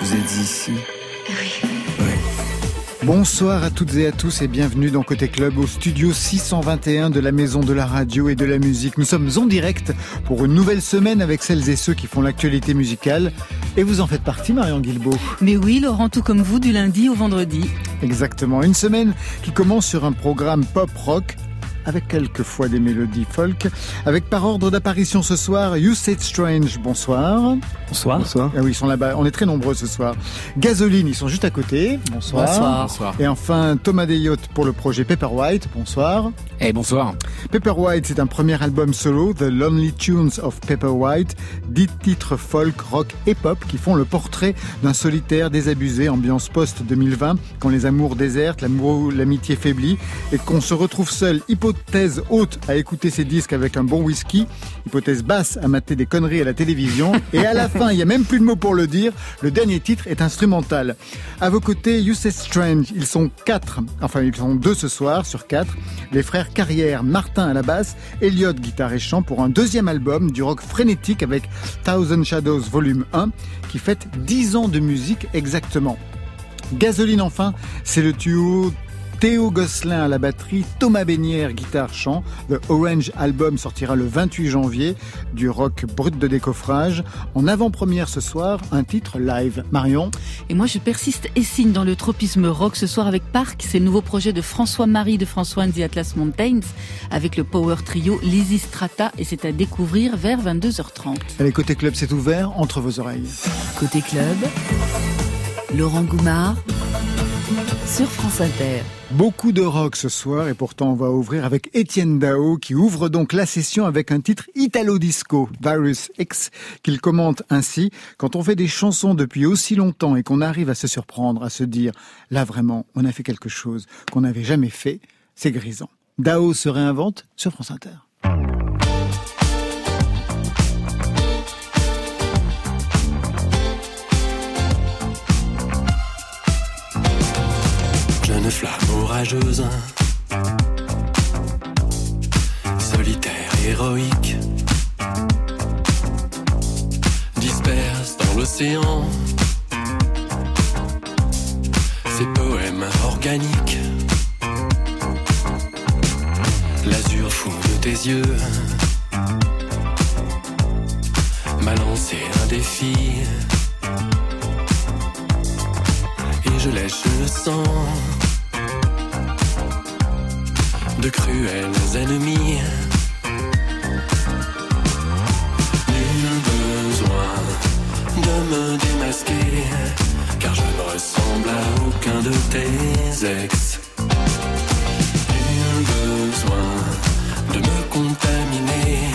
Vous êtes ici Oui. Bonsoir à toutes et à tous et bienvenue dans Côté Club au studio 621 de la Maison de la Radio et de la Musique. Nous sommes en direct pour une nouvelle semaine avec celles et ceux qui font l'actualité musicale. Et vous en faites partie, Marion Guilbault. Mais oui, Laurent, tout comme vous, du lundi au vendredi. Exactement. Une semaine qui commence sur un programme pop-rock avec quelquefois des mélodies folk. Avec par ordre d'apparition ce soir, You Said Strange, bonsoir. Bonsoir. Bonsoir. Ah oui, ils sont là-bas, on est très nombreux ce soir. Gasoline, ils sont juste à côté. Bonsoir. Bonsoir. bonsoir. Et enfin, Thomas Deyot pour le projet Pepper White, bonsoir. Et eh, bonsoir. Pepper White, c'est un premier album solo, The Lonely Tunes of Pepper White, dix titres folk, rock et pop qui font le portrait d'un solitaire désabusé, ambiance post-2020, quand les amours désertent, l'amour, l'amitié faiblit, et qu'on se retrouve seul, hypothèse haute à écouter ses disques avec un bon whisky, hypothèse basse à mater des conneries à la télévision, et à la fin, il n'y a même plus de mots pour le dire, le dernier titre est instrumental. À vos côtés, You Say Strange, ils sont quatre, enfin ils sont deux ce soir sur quatre, les frères Carrière, Martin à la basse, Elliot guitare et chant pour un deuxième album du rock frénétique avec Thousand Shadows Volume 1 qui fête 10 ans de musique exactement. Gasoline enfin, c'est le duo Théo Gosselin à la batterie, Thomas Bénière guitare-chant. The Orange Album sortira le 28 janvier du rock brut de décoffrage. En avant-première ce soir, un titre live. Marion Et moi je persiste et signe dans le tropisme rock ce soir avec Park. C'est le nouveau projet de François-Marie de François and the Atlas Mountains avec le power trio Lizzy Strata et c'est à découvrir vers 22h30. Allez, côté club, c'est ouvert entre vos oreilles. Côté club, Laurent Goumard sur France Inter. Beaucoup de rock ce soir et pourtant on va ouvrir avec Étienne Dao qui ouvre donc la session avec un titre italo-disco, Virus X, qu'il commente ainsi Quand on fait des chansons depuis aussi longtemps et qu'on arrive à se surprendre, à se dire là vraiment on a fait quelque chose qu'on n'avait jamais fait, c'est grisant. Dao se réinvente sur France Inter. Flamme orageuse, solitaire, héroïque, disperse dans l'océan. Ses poèmes organiques. L'azur fou de tes yeux. M'a lancé un défi. Et je lèche le sang de cruels ennemis. Nul besoin de me démasquer, car je ne ressemble à aucun de tes ex. Nul besoin de me contaminer,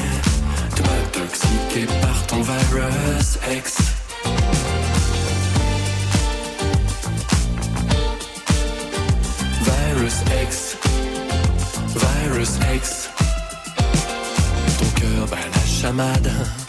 de m'intoxiquer par ton virus ex. Ton cœur bat la chamade.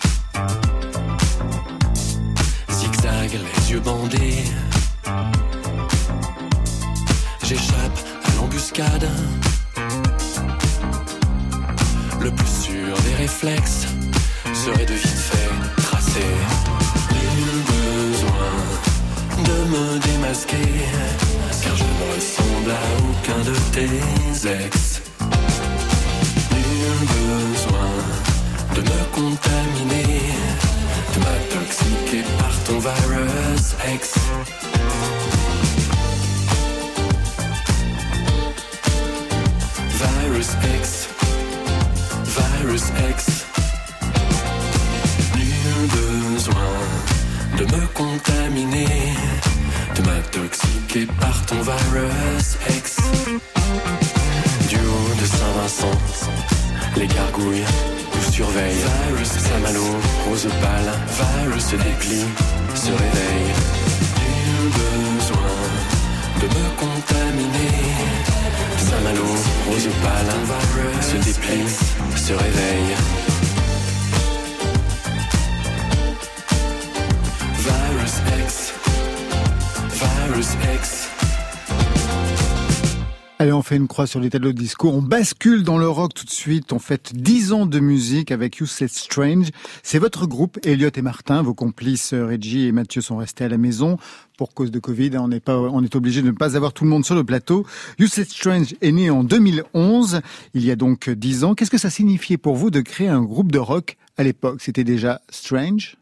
Une croix sur les tableaux de disco. On bascule dans le rock tout de suite. On fait 10 ans de musique avec You Said Strange. C'est votre groupe, Elliot et Martin. Vos complices, euh, Reggie et Mathieu, sont restés à la maison pour cause de Covid. On n'est pas, on est obligé de ne pas avoir tout le monde sur le plateau. You Said Strange est né en 2011. Il y a donc 10 ans. Qu'est-ce que ça signifiait pour vous de créer un groupe de rock à l'époque? C'était déjà Strange?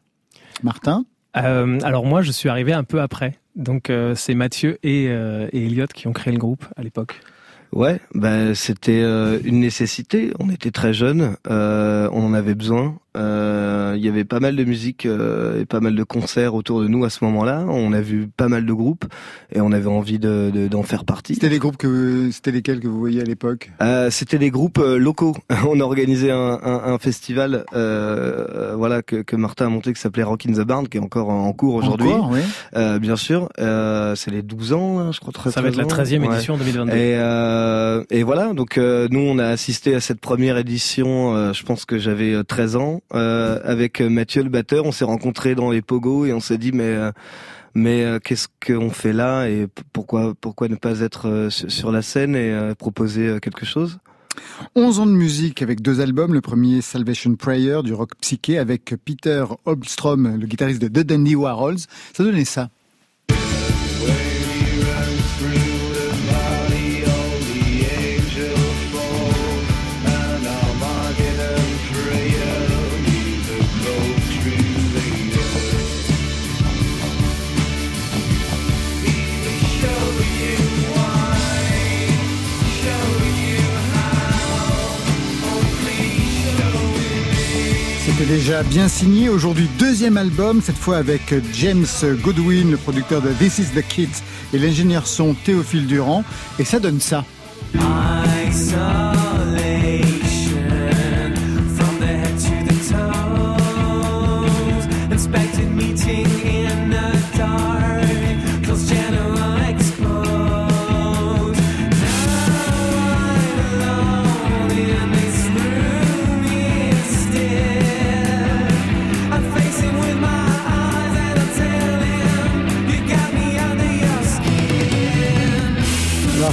Martin? Euh, alors moi, je suis arrivé un peu après. Donc euh, c'est Mathieu et, euh, et Elliot qui ont créé le groupe à l'époque. Ouais, ben c'était euh, une nécessité. On était très jeunes, euh, on en avait besoin. Euh, il y avait pas mal de musique euh, et pas mal de concerts autour de nous à ce moment-là. On a vu pas mal de groupes et on avait envie de, de- d'en faire partie. C'était les groupes que, c'était lesquels que vous voyez à l'époque? Euh, c'était des groupes euh, locaux. On a organisé un, un, un festival, euh, voilà, que, que Martin a monté, qui s'appelait Rock in the Barn, qui est encore en cours aujourd'hui. Encore, oui. Euh, bien sûr, euh, c'est les 12 ans, hein, je crois. 13 Ça va être la 13 13e ans. Ouais. édition 2022. Et, euh, et voilà, donc euh, nous on a assisté à cette première édition, euh, je pense que j'avais euh, 13 ans, euh, avec Mathieu le batteur, on s'est rencontrés dans les pogos et on s'est dit mais euh, mais euh, qu'est-ce qu'on fait là et pourquoi pourquoi ne pas être euh, sur la scène et euh, proposer euh, quelque chose? 11 ans de musique avec deux albums. Le premier, Salvation Prayer, du rock psyché, avec Peter Holmstrom, le guitariste de The Dandy Warhols. Ça donnait ça. C'était déjà bien signé. Aujourd'hui, deuxième album, cette fois avec James Goodwin, le producteur de This Is the Kids, et l'ingénieur son Théophile Durand. Et ça donne ça.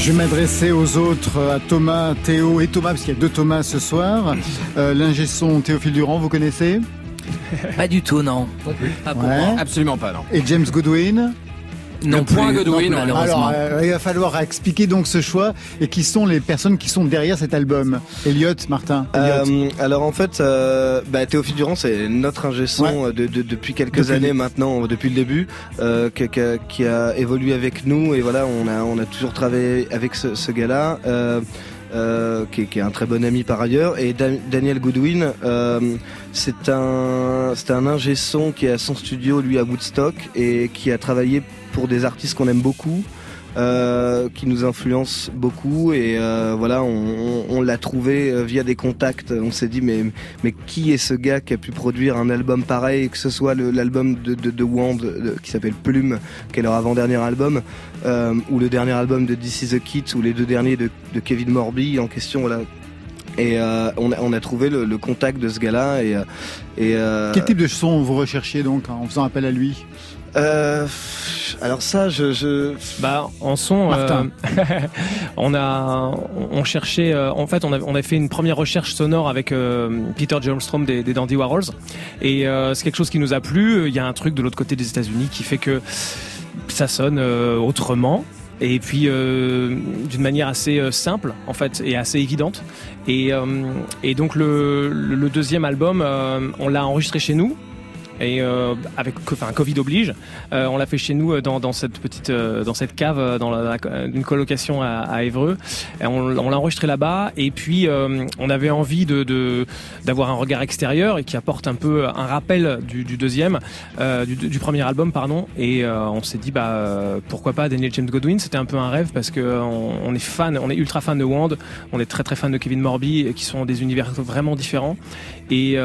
Je vais m'adresser aux autres, à Thomas, Théo et Thomas, parce qu'il y a deux Thomas ce soir. Euh, L'ingé son Théophile Durand, vous connaissez? Pas du tout, non. Pas pour Ouais. moi. Absolument pas, non. Et James Goodwin? Non Le point plus, Godwin, non, ouais. malheureusement. Alors, euh, il va falloir expliquer donc ce choix et qui sont les personnes qui sont derrière cet album. Elliot, Martin. Elliot. Euh, alors en fait, euh, bah, Théophile Durand, c'est notre ingé son Ouais. de, de- depuis quelques Depuis années le- maintenant, depuis le début, euh, qui, qui a, qui a évolué avec nous et voilà, on a on a toujours travaillé avec ce, ce gars-là. Euh, euh, qui, est, qui est un très bon ami par ailleurs et Dan- Daniel Goodwin euh, c'est un c'est un ingé son qui a son studio lui à Woodstock et qui a travaillé pour des artistes qu'on aime beaucoup euh, qui nous influence beaucoup. Et euh, voilà on, l'a trouvé euh, via des contacts. On s'est dit mais mais qui est ce gars qui a pu produire un album pareil que ce soit l'album de, de, Wand qui s'appelle Plume qui est leur avant-dernier album euh, ou le dernier album de This Is a Kit ou les deux derniers de, de Kevin Morby en question voilà. Et on, a, on a trouvé le, contact de ce gars-là et, et Quel type de son vous recherchiez donc en faisant appel à lui? Euh, alors ça je, je Bah en son, euh, on a, on cherchait, euh, en fait, on a, on a fait une première recherche sonore avec euh, Peter Jolmstrom des, des Dandy Warhols, et euh, c'est quelque chose qui nous a plu. Il y a un truc de l'autre côté des États-Unis qui fait que ça sonne euh, autrement. Et puis euh, d'une manière assez euh, simple en fait et assez évidente. Et, euh, et donc le, le- le deuxième album, euh, on l'a enregistré chez nous. Et euh, avec, enfin, Covid oblige, euh, on l'a fait chez nous euh, dans, dans cette petite, euh, dans cette cave, euh, dans la, une colocation à, à Évreux. On, l'a enregistré là-bas. Et puis, on avait envie de, d'avoir un regard extérieur et qui apporte un peu un rappel du, du deuxième, du, du premier album, pardon. Et on s'est dit, bah, pourquoi pas Daniel James Godwin C'était un peu un rêve parce que on, est fan, on est ultra fan de Wand, on est très très fan de Kevin Morby, qui sont des univers vraiment différents. Et,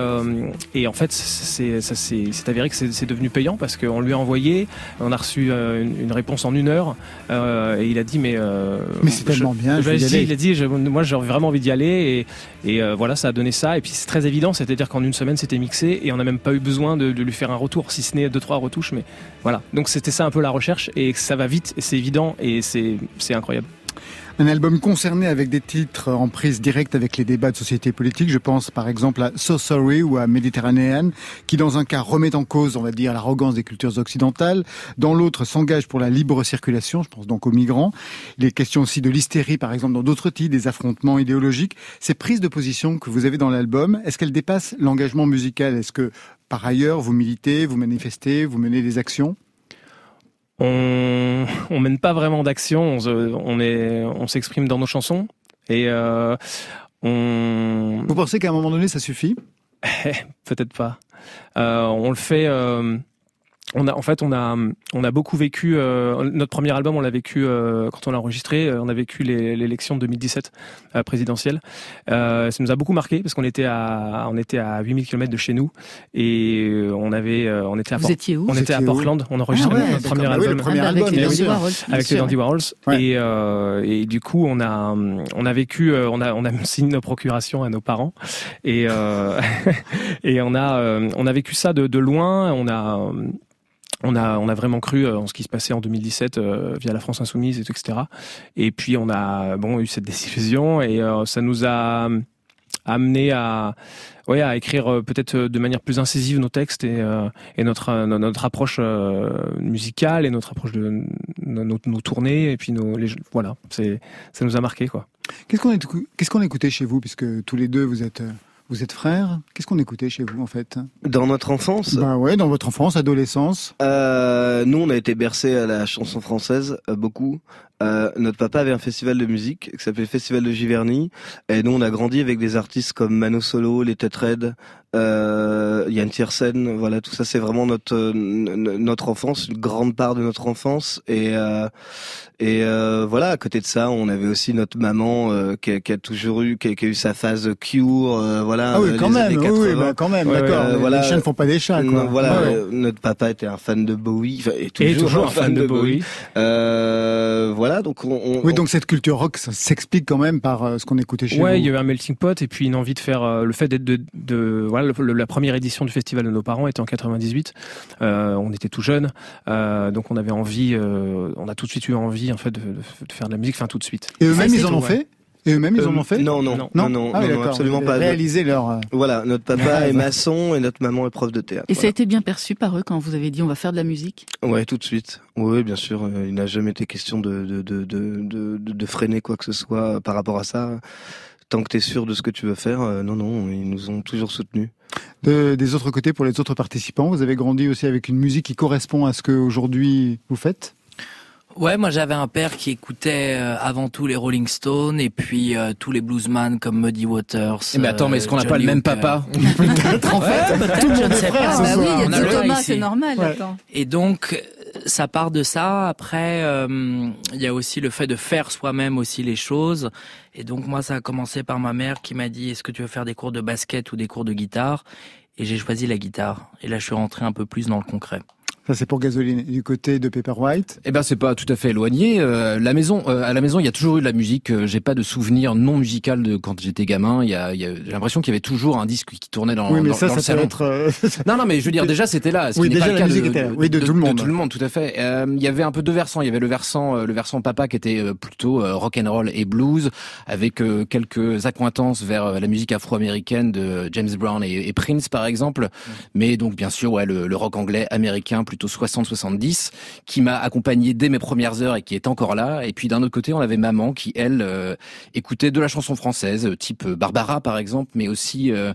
et en fait, c'est, ça s'est c'est avéré que c'est, devenu payant parce qu'on lui a envoyé, on a reçu euh, une, une réponse en une heure, euh, et il a dit mais euh, Mais c'est tellement bien, je vais y Vas-y, aller. il a dit je- moi j'ai vraiment envie d'y aller et, et voilà ça a donné ça et puis c'est très évident, c'est-à-dire qu'en une semaine c'était mixé et on n'a même pas eu besoin de, de lui faire un retour, si ce n'est deux trois retouches, mais voilà. Donc c'était ça un peu la recherche et ça va vite, et c'est évident et c'est incroyable. Un album concerné avec des titres en prise directe avec les débats de société politique. Je pense par exemple à So Sorry ou à Méditerranéen, qui dans un cas remet en cause, on va dire, l'arrogance des cultures occidentales. Dans l'autre, s'engage pour la libre circulation. Je pense donc aux migrants. Il est question aussi de l'hystérie, par exemple, dans d'autres titres, des affrontements idéologiques. Ces prises de position que vous avez dans l'album, est-ce qu'elles dépassent l'engagement musical? Est-ce que par ailleurs, vous militez, vous manifestez, vous menez des actions? On, on mène pas vraiment d'action, on, est, on s'exprime dans nos chansons et euh, on Vous pensez qu'à un moment donné, ça suffit? Peut-être pas. Euh, on le fait. euh, on a, en fait, on a, on a beaucoup vécu. euh, notre premier album, on l'a vécu euh, quand on l'a enregistré. euh, On a vécu les- l'élection de 2017 euh, présidentielle. Euh, ça nous a beaucoup marqué parce qu'on était à, on était à 8000 km de chez nous et euh, on avait, euh, on était à, Vous Port- étiez où on était à Portland. On enregistrait Ah ouais, notre premier d'accord. Bah oui, le album premier Ah, avec album, les Dandy. Warhols, avec les sûr. Dandy Warhols Ouais. et, euh, et du coup on a on a vécu euh, on a on a signé nos procurations à nos parents et euh, et on a euh, on a vécu ça de, de loin on a on a, on a vraiment cru euh, en ce qui se passait en 2017 euh, via la France Insoumise, etc. Et puis on a bon eu cette désillusion et euh, ça nous a amené à, ouais, à écrire euh, peut-être de manière plus incisive nos textes et, euh, et notre, euh, notre approche euh, musicale et notre approche de nos, nos- tournées et puis nos, les, voilà, ça nous a marqué. Qu'est-ce qu'on écou- qu'est-ce qu'on écoutait chez vous, puisque tous les deux vous êtes euh, vous êtes frères Qu'est-ce qu'on écoutait chez vous en fait? Dans notre enfance, Bah ouais, dans votre enfance, adolescence. euh, nous on a été bercés à la chanson française euh, beaucoup. Euh, notre papa avait un festival de musique qui s'appelait Festival de Giverny et nous on a grandi avec des artistes comme Mano Solo, les Têtes Raides, euh, Yann Tiersen, voilà tout ça c'est vraiment notre euh, notre enfance, une grande part de notre enfance et euh, et voilà à côté de ça on avait aussi notre maman qui, a, qui a toujours eu qui a, qui a eu sa phase cure, voilà. Ah oui, euh, quand les même, années oui, oui, 80. bah quand même, d'accord. ouais, Les- voilà. Les chiens ne font pas des chats, quoi. Non, voilà, Ouais, ouais. notre papa était un fan de Bowie, et toujours, Et toujours un fan de Bowie. Euh, voilà, donc on, on- Oui, donc cette culture rock ça s'explique quand même par euh, ce qu'on écoutait chez Ouais, il vous. y a eu un melting pot et puis une envie de faire euh, le fait d'être de, de voilà le- le- la première édition du festival de nos parents était en 98. Euh, on était tout jeunes, euh, donc on avait envie, euh, on a tout de suite eu envie en fait de, faire de la musique, enfin tout de suite. Et eux-mêmes, ils en ont fait? Et eux-mêmes, ils en Euh, ont fait Non, non, Non. non, non, ah, non, absolument pas. Réaliser leur. euh, Voilà, notre papa est ouais. maçon et notre maman est prof de théâtre. Et ça a été bien perçu par eux quand vous avez dit on va faire de la musique? Ouais, tout de suite. Oui, bien sûr. euh, Il n'a jamais été question de, de, de, de, de, de- de freiner quoi que ce soit par rapport à ça. Tant que tu es sûr de ce que tu veux faire, euh, non, non, ils nous ont toujours soutenus. de- des autres côtés, pour les autres participants, vous avez grandi aussi avec une musique qui correspond à ce que aujourd'hui vous faites? Ouais, moi j'avais un père qui écoutait euh, avant tout les Rolling Stones et puis euh, tous les bluesman comme Muddy Waters. Eh, mais attends, mais est-ce qu'on n'a euh, pas le même papa Peut-être en fait. Ouais, peut-être, je ne sais pas. Ah bah oui, il y a Thomas, c'est normal. Ouais. Attends. Et donc, euh, ça part de ça. Après, euh, il y a aussi le fait de faire soi-même aussi les choses. Et donc, moi, ça a commencé par ma mère qui m'a dit, est-ce que tu veux faire des cours de basket ou des cours de guitare? Et j'ai choisi la guitare. Et là, je suis rentré un peu plus dans le concret. Ça, c'est pour Gasoline. Et du côté de Pepper White Eh ben c'est pas tout à fait éloigné. Euh, la maison, euh, à la maison, il y a toujours eu de la musique. Euh, J'ai pas de souvenir non musical de quand j'étais gamin. Il y a, il y a- j'ai l'impression qu'il y avait toujours un disque qui tournait dans, Oui, mais dans, ça, dans le ça peut salon. être. euh, Non, non, mais je veux dire, déjà, c'était là. Ce Oui, déjà, pas le la musique de, était là. Oui, de tout le monde. tout le monde, tout à fait. Euh, il y avait un peu deux versants. Il y avait le versant, le versant papa qui était plutôt rock and roll et blues, avec quelques accointances vers la musique afro-américaine de James Brown et, et Prince, par exemple. Mais donc, bien sûr, ouais, le, le rock anglais américain, plutôt 60-70, qui m'a accompagné dès mes premières heures et qui est encore là. Et puis d'un autre côté, on avait maman qui, elle, euh, écoutait de la chanson française, euh, type euh, Barbara, par exemple, mais aussi euh,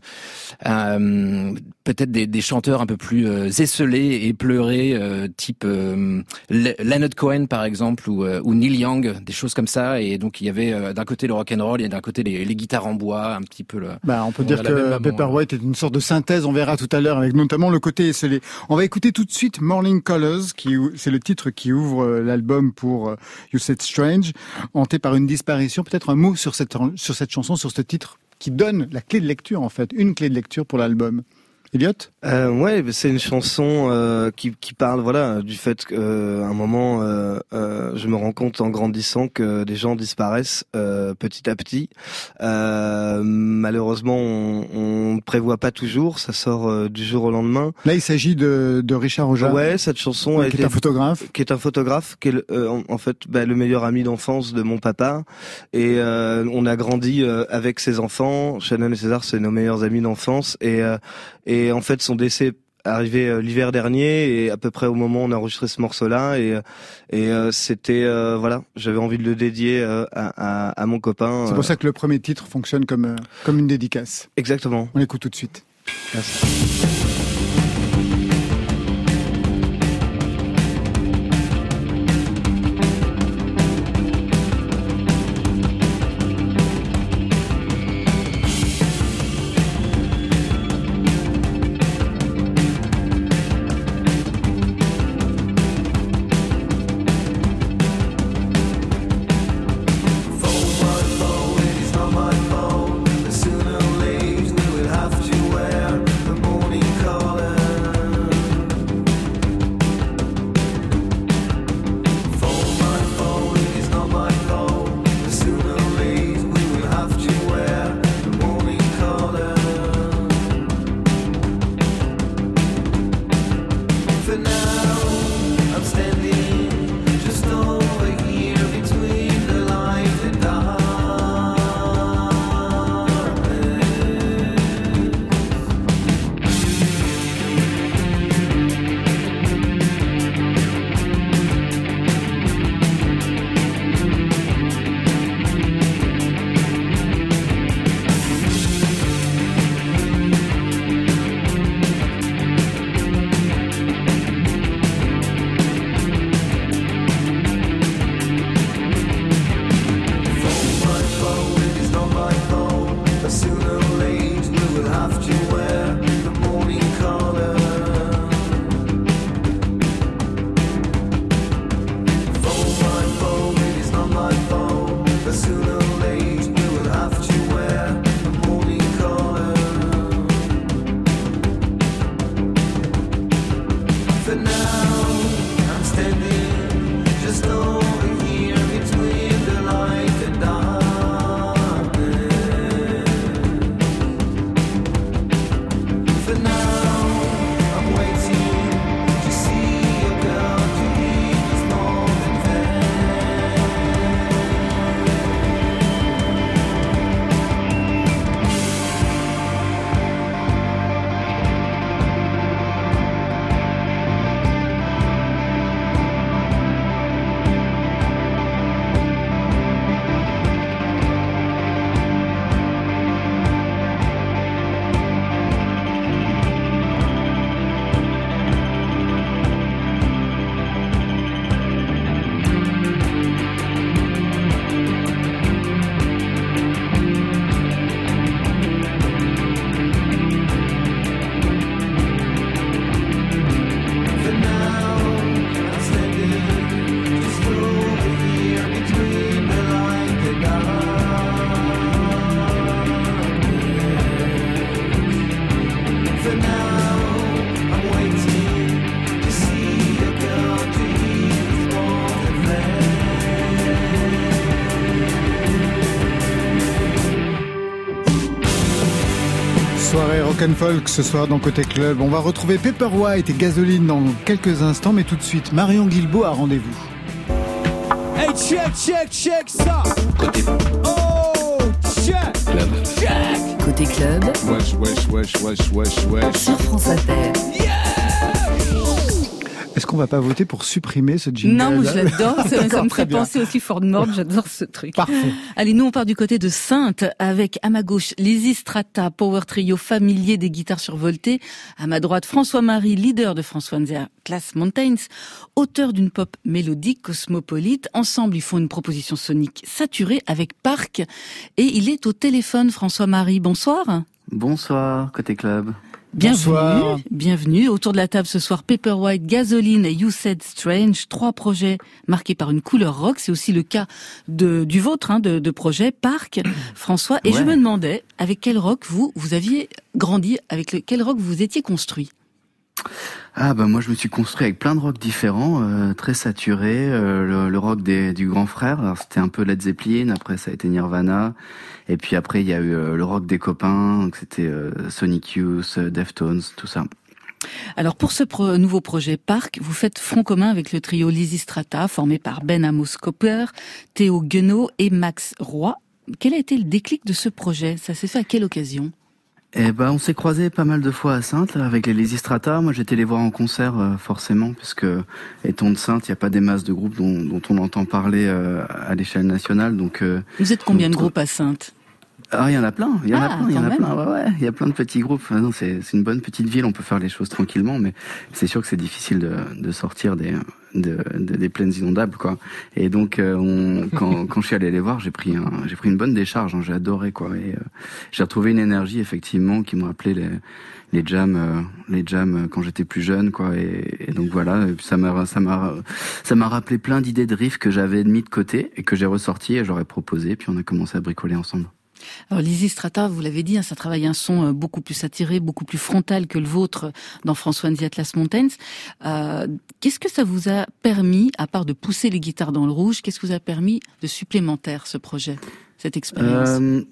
euh, peut-être des, des chanteurs un peu plus esselés et pleurés, type Le- Leonard Cohen par exemple ou, ou Neil Young, des choses comme ça. Et donc il y avait d'un côté le rock and roll et d'un côté les, les guitares en bois, un petit peu le. Bah, on peut On dire que Pepper. White est une sorte de synthèse, on verra tout à l'heure, avec notamment le côté esselé. On va écouter tout de suite Morning Colors, qui c'est le titre qui ouvre euh, l'album pour euh, You Said Strange, hanté par une disparition. Peut-être un mot sur cette, sur cette chanson, sur ce titre, qui donne la clé de lecture, en fait, une clé de lecture pour l'album. Elliot Euh, ouais, c'est une chanson euh, qui, qui parle voilà du fait qu'à un moment, euh, euh, je me rends compte en grandissant que des gens disparaissent euh, petit à petit. Euh, malheureusement, on, ne prévoit pas toujours. Ça sort euh, du jour au lendemain. Là, il s'agit de, de Richard Ojard, Ouais, cette chanson a qui est un photographe. qui est un photographe, qui est le- euh, en, fait bah, le meilleur ami d'enfance de mon papa. Et euh, on a grandi euh, avec ses enfants. Shannon et César, c'est nos meilleurs amis d'enfance. Et, euh, et en fait, son décès arrivé euh, l'hiver dernier et à peu près au moment où on a enregistré ce morceau-là et euh, et euh, c'était euh, voilà j'avais envie de le dédier à, à, à mon copain C'est pour ça que le premier titre fonctionne comme, comme une dédicace. exactement On l'écoute tout de suite. Merci. Soirée rock'n'folk ce soir dans Côté Club. On va retrouver Pepper White et Gasoline dans quelques instants, mais tout de suite, Marion Guilbault a rendez-vous. Hey, check, check, check ça! Oh, check! Côté club, Wesh, wesh, wesh, wesh, wesh, wesh. sur France Inter. Est-ce qu'on va pas voter pour supprimer ce jingle Non, moi je l'adore. Ça, me fait penser aussi Ford Nord. J'adore ce truc. Parfait. Allez, nous on part du côté de Sainte avec à ma gauche Lizzy Strata, power trio familier des guitares survoltées. À ma droite François-Marie, leader de François Nzea, Class Mountains, auteur d'une pop mélodique cosmopolite. Ensemble, ils font une proposition sonique saturée avec Parc. Et il est au téléphone, François-Marie. Bonsoir. Bonsoir, côté club. Bienvenue, Bonsoir. bienvenue. Autour de la table ce soir, Paperwhite, Gasoline et You Said Strange, trois projets marqués par une couleur rock. C'est aussi le cas de, du vôtre, hein, de, de projet Parc, François. Et je me demandais, avec quel rock vous, vous aviez grandi, avec le, quel rock vous étiez construit? Ah bah moi je me suis construit avec plein de rock différents, euh, très saturés. euh, le, le rock des, du grand frère, alors c'était un peu Led Zeppelin, après ça a été Nirvana, et puis après il y a eu euh, le rock des copains, donc c'était euh, Sonic Youth, euh, Deftones, tout ça. Alors pour ce pro- nouveau projet Parc, vous faites front commun avec le trio Lizzy Strata, formé par Ben Amos Copper, Théo Guenot et Max Roy. Quel a été le déclic de ce projet? Ça s'est fait à quelle occasion? Eh ben on s'est croisés pas mal de fois à Sainte avec les Lazy Strata. Moi j'étais les voir en concert euh, forcément, puisque étant de Sainte, il n'y a pas des masses de groupes dont, dont on entend parler euh, à l'échelle nationale, donc. euh, Vous êtes combien de groupes à Sainte? Ah, il y en a plein, il y en a Ah, plein, il y en a même. plein, ouais, ouais. Il y a plein de petits groupes. Ah non, c'est, une bonne petite ville, on peut faire les choses tranquillement, mais c'est sûr que c'est difficile de, de sortir des, de, de- des plaines inondables, quoi. Et donc, euh, on, quand, quand je suis allé les voir, j'ai pris un, j'ai pris une bonne décharge, hein, j'ai adoré, quoi. Et euh, j'ai retrouvé une énergie, effectivement, qui me rappelait les, les jams, euh, les jams euh, quand j'étais plus jeune, quoi. Et, et donc voilà, et puis ça m'a, ça m'a, ça m'a rappelé plein d'idées de riff que j'avais mis de côté et que j'ai ressorti et j'aurais proposé, puis on a commencé à bricoler ensemble. Alors Lizzy Strata, vous l'avez dit, hein, ça travaille un son euh, beaucoup plus satiré, beaucoup plus frontal que le vôtre dans François and the Atlas Mountains. Euh, qu'est-ce que ça vous a permis, à part de pousser les guitares dans le rouge, qu'est-ce que vous a permis de supplémentaire ce projet, cette expérience? Euh,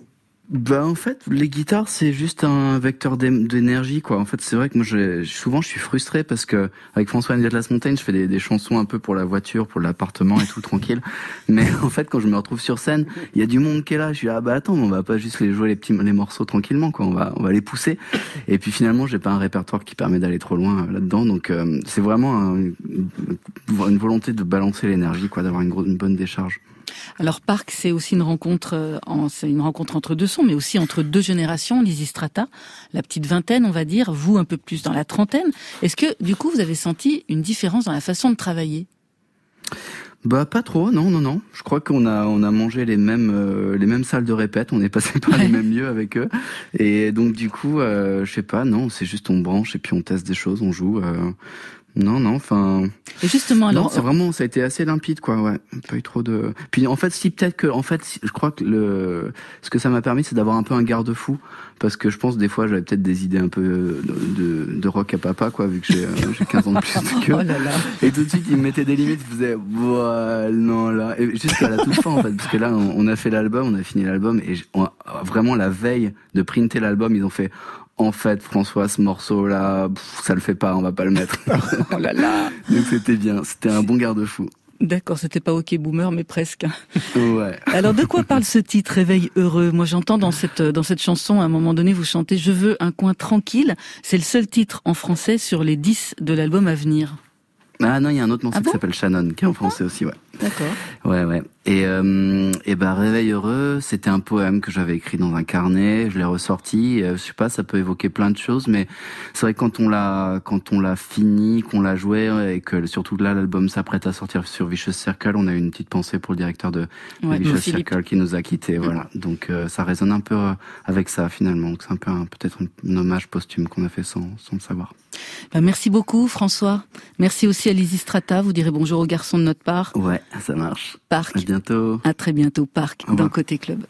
bah en fait, les guitares c'est juste un vecteur d'é- d'énergie quoi. En fait, c'est vrai que moi je, souvent je suis frustré parce que avec François Atlas Mountain, je fais des, des chansons un peu pour la voiture, pour l'appartement et tout tranquille. Mais en fait, quand je me retrouve sur scène, il y a du monde qui est là. Je suis ah bah attends, on va pas juste les jouer les petits les morceaux tranquillement quoi. On va on va les pousser. Et puis finalement, j'ai pas un répertoire qui permet d'aller trop loin euh, là-dedans. Donc euh, c'est vraiment un- une, volonté de balancer l'énergie quoi, d'avoir une, une bonne décharge. Alors Parc, c'est aussi une rencontre, euh, en- c'est une rencontre entre deux sons, mais aussi entre deux générations, Lizzy Strata, la petite vingtaine, on va dire, vous un peu plus dans la trentaine. Est-ce que du coup vous avez senti une différence dans la façon de travailler? Bah pas trop, non, non, non. Je crois qu'on a on a mangé les mêmes euh, les mêmes salles de répète, on est passé par les mêmes lieux avec eux, et donc du coup, euh, je sais pas, non, c'est juste on branche et puis on teste des choses, on joue. euh, non, non, enfin. Et justement, Non, alors, c'est vraiment, ça a été assez limpide, quoi, ouais. Pas eu trop de. Puis en fait, si peut-être que, en fait, si- je crois que le, ce que ça m'a permis, c'est d'avoir un peu un garde-fou, parce que je pense des fois, j'avais peut-être des idées un peu de, de, de rock à papa, quoi, vu que j'ai, euh, j'ai 15 ans de plus que. Oh là là. Et tout de suite, il me mettait des limites, il faisait, ouais, non, là. Et jusqu'à la toute fin, en fait, parce que là, on, on a fait l'album, on a fini l'album, et on- vraiment, la veille de printer l'album, ils ont fait, en fait, François, ce morceau-là, ça le fait pas, on va pas le mettre. oh là là. Donc c'était bien, c'était un bon garde-fou. D'accord, c'était pas OK Boomer, mais presque. Ouais. Alors de quoi parle ce titre Réveil heureux? Moi j'entends dans cette dans cette chanson à un moment donné vous chantez Je veux un coin tranquille. C'est le seul titre en français sur les 10 de l'album à venir. Ah non, il y a un autre morceau Ah qui s'appelle Shannon, qui est en français aussi, ouais. D'accord. Ouais, ouais. Et, euh, et bah, Réveil heureux, c'était un poème que j'avais écrit dans un carnet, je l'ai ressorti, euh, je sais pas, ça peut évoquer plein de choses, mais c'est vrai que quand on l'a, quand on l'a fini, qu'on l'a joué, et que surtout là, l'album s'apprête à sortir sur Vicious Circle, on a eu une petite pensée pour le directeur de, Ouais, Vicious. Circle qui nous a quittés, voilà. Donc, euh, ça résonne un peu euh, avec ça, finalement. C'est un peu, un- peut-être un, hommage posthume qu'on a fait sans, sans le savoir. Ben, merci beaucoup François. Merci aussi à Lizzy Strata. Vous direz bonjour aux garçons de notre part. Ouais, ça marche. Parc. À bientôt. À très bientôt Parc dans Côté Club.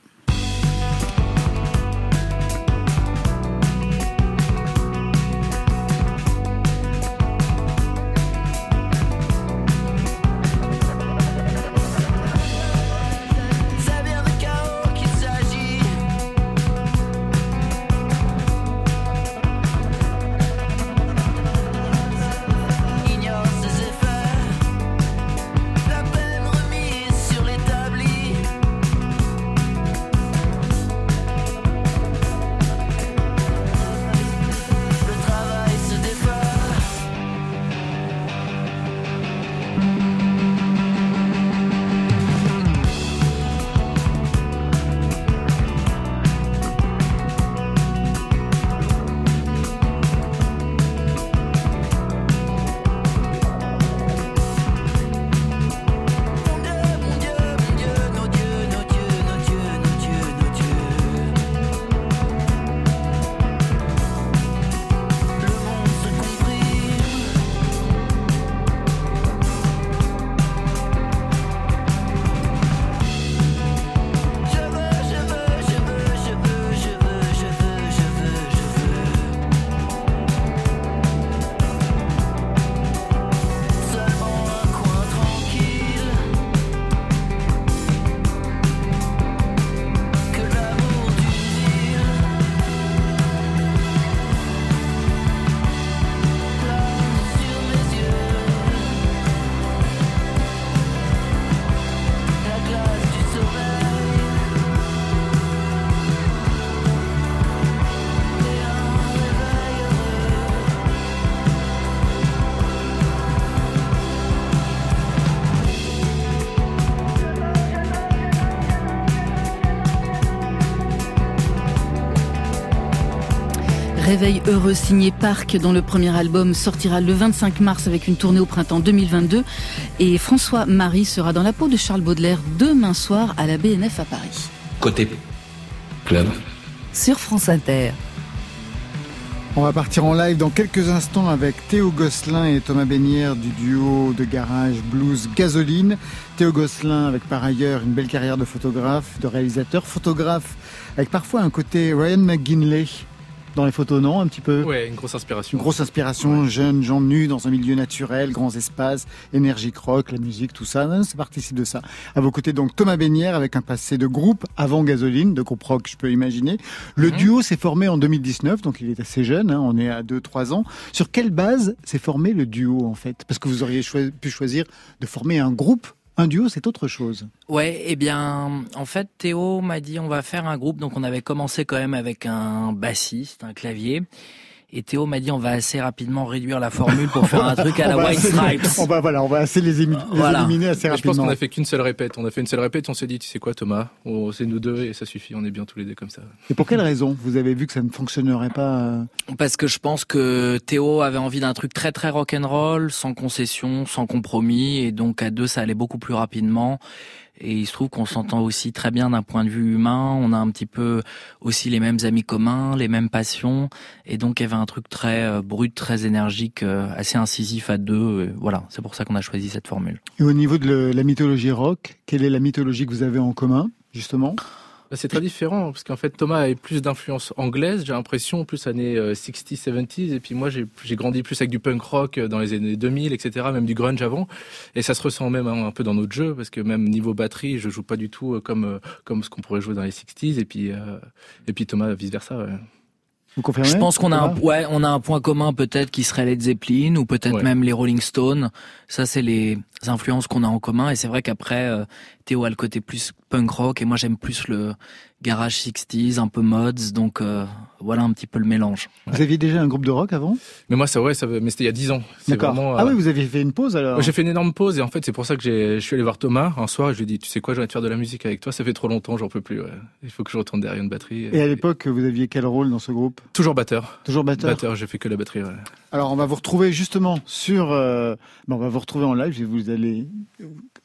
Réveil heureux signé Parc, dont le premier album sortira le 25 mars avec une tournée au printemps 2022. Et François Marie sera dans la peau de Charles Baudelaire demain soir à la BNF à Paris. Côté club. Sur France Inter. On va partir en live dans quelques instants avec Théo Gosselin et Thomas Bénière du duo de garage blues Gasoline. Théo Gosselin avec par ailleurs une belle carrière de photographe, de réalisateur, photographe avec parfois un côté Ryan McGinley dans les photos, non Un petit peu? Ouais, une grosse inspiration. Une grosse inspiration, jeunes gens nus dans un milieu naturel, grands espaces, énergie rock, la musique, tout ça, hein, ça participe de ça. À vos côtés donc Thomas Bénière avec un passé de groupe avant Gasoline, de groupe rock je peux imaginer. Le Mhm. duo s'est formé en 2019, donc il est assez jeune, hein, on est à 2-3 ans. Sur quelle base s'est formé le duo en fait? Parce que vous auriez pu choisir de former un groupe, un duo c'est autre chose. Ouais, eh bien, en fait, Théo m'a dit on va faire un groupe. Donc, on avait commencé quand même avec un bassiste, un clavier. Et Théo m'a dit on va assez rapidement réduire la formule pour faire un truc à la White assez- Stripes. On va, voilà, on va assez les, émi- les Voilà. éliminer assez Mais je pense rapidement. qu'on a fait qu'une seule répète. On a fait une seule répète, on s'est dit, tu sais quoi, Thomas, Oh, c'est nous deux et ça suffit, on est bien tous les deux comme ça. Et pour quelle raison Vous avez vu que ça ne fonctionnerait pas euh, Parce que je pense que Théo avait envie d'un truc très très rock'n'roll, sans concession, sans compromis, et donc à deux ça allait beaucoup plus rapidement. Et il se trouve qu'on s'entend aussi très bien d'un point de vue humain. On a un petit peu aussi les mêmes amis communs, les mêmes passions, et donc il y avait un truc très euh, brut, très énergique, euh, assez incisif à deux. Voilà, c'est pour ça qu'on a choisi cette formule. Et au niveau de la mythologie rock, quelle est la mythologie que vous avez en commun, justement? C'est très différent parce qu'en fait Thomas avait plus d'influence anglaise, j'ai l'impression, plus années euh, 60s, 70s, et puis moi j'ai grandi plus avec du punk rock euh, dans les années 2000, etc., même du grunge avant, et ça se ressent même hein, un peu dans notre jeu parce que même niveau batterie, je joue pas du tout euh, comme euh, comme ce qu'on pourrait jouer dans les 60s, et puis euh, et puis Thomas vice versa. Ouais. Vous confirmez Je pense qu'on a un, ouais, on a un point commun peut-être qui serait Led Zeppelin ou peut-être Ouais. même les Rolling Stones. Ça, c'est les influences qu'on a en commun. Et c'est vrai qu'après, euh, Théo a le côté plus punk rock et moi j'aime plus le garage 60s, un peu mods. Donc euh, voilà un petit peu le mélange. Vous aviez déjà un groupe de rock avant? Mais moi, ça, ouais, ça, mais c'était il y a 10 ans. C'est D'accord. vraiment, Ah euh, oui, vous aviez fait une pause alors J'ai fait une énorme pause et en fait c'est pour ça que j'ai- je suis allé voir Thomas un soir et je lui ai dit tu sais quoi j'ai envie de faire de la musique avec toi ça fait trop longtemps j'en peux plus ouais. il faut que je retourne derrière une batterie Et à l'époque, vous aviez quel rôle dans ce groupe? Toujours batteur Toujours batteur? Batteur j'ai fait que la batterie ouais. Alors, on va vous retrouver justement sur... euh, bon, on va vous retrouver en live et vous allez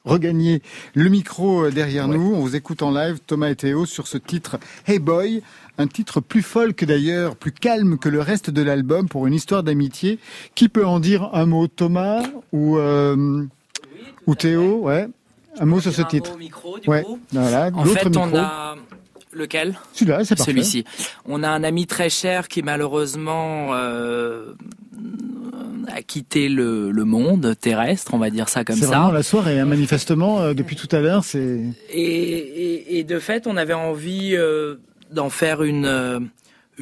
regagner le micro euh, derrière Ouais. nous. On vous écoute en live, Thomas et Théo, sur ce titre Hey Boy, un titre plus folk d'ailleurs, plus calme que le reste de l'album pour une histoire d'amitié. Qui peut en dire un mot, Thomas ou, euh, ou Théo? Ouais, un mot sur ce titre. Ouais, voilà, En on micro. a lequel Celui-là, c'est parfait. Celui-ci. On a un ami très cher qui malheureusement euh, a quitté le, le monde terrestre, on va dire ça comme C'est ça. vraiment la soirée, hein, manifestement, euh, depuis tout à l'heure, c'est... Et, et, et de fait, on avait envie euh, d'en faire une euh,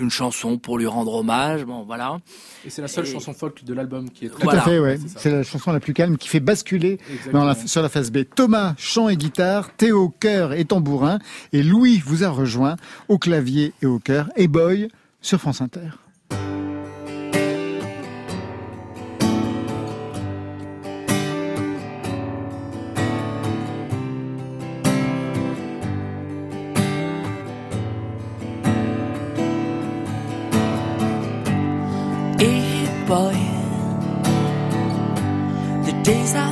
une chanson pour lui rendre hommage. Bon, voilà. et c'est la seule Et- chanson folk de l'album qui est très Tout Voilà. à fait, ouais. c'est la chanson la plus calme qui fait basculer dans la, sur la face B. Thomas, chant et guitare, Théo, chœur et tambourin, et Louis vous a rejoint au clavier et au chœur, et Boy sur France Inter. Boy, the days I've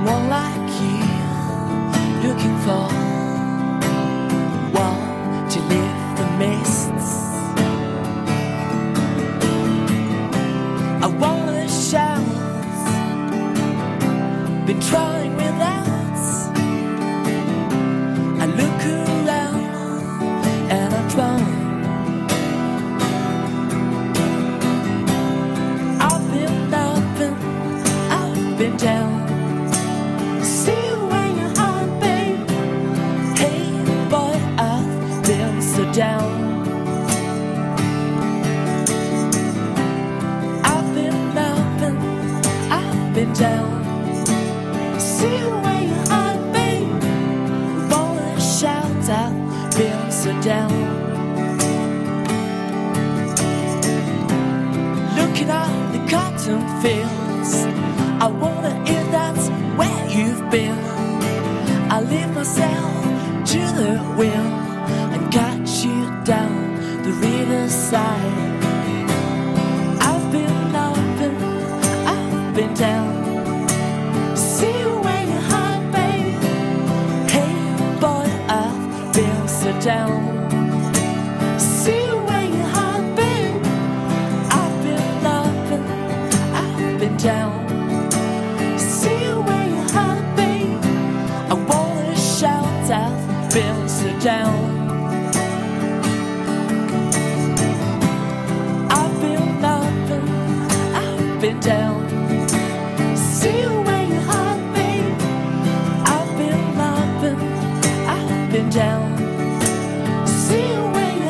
someone like you. Looking for wall to lift the mists. up down. See you when you're babe. I've been loving down. See you're babe.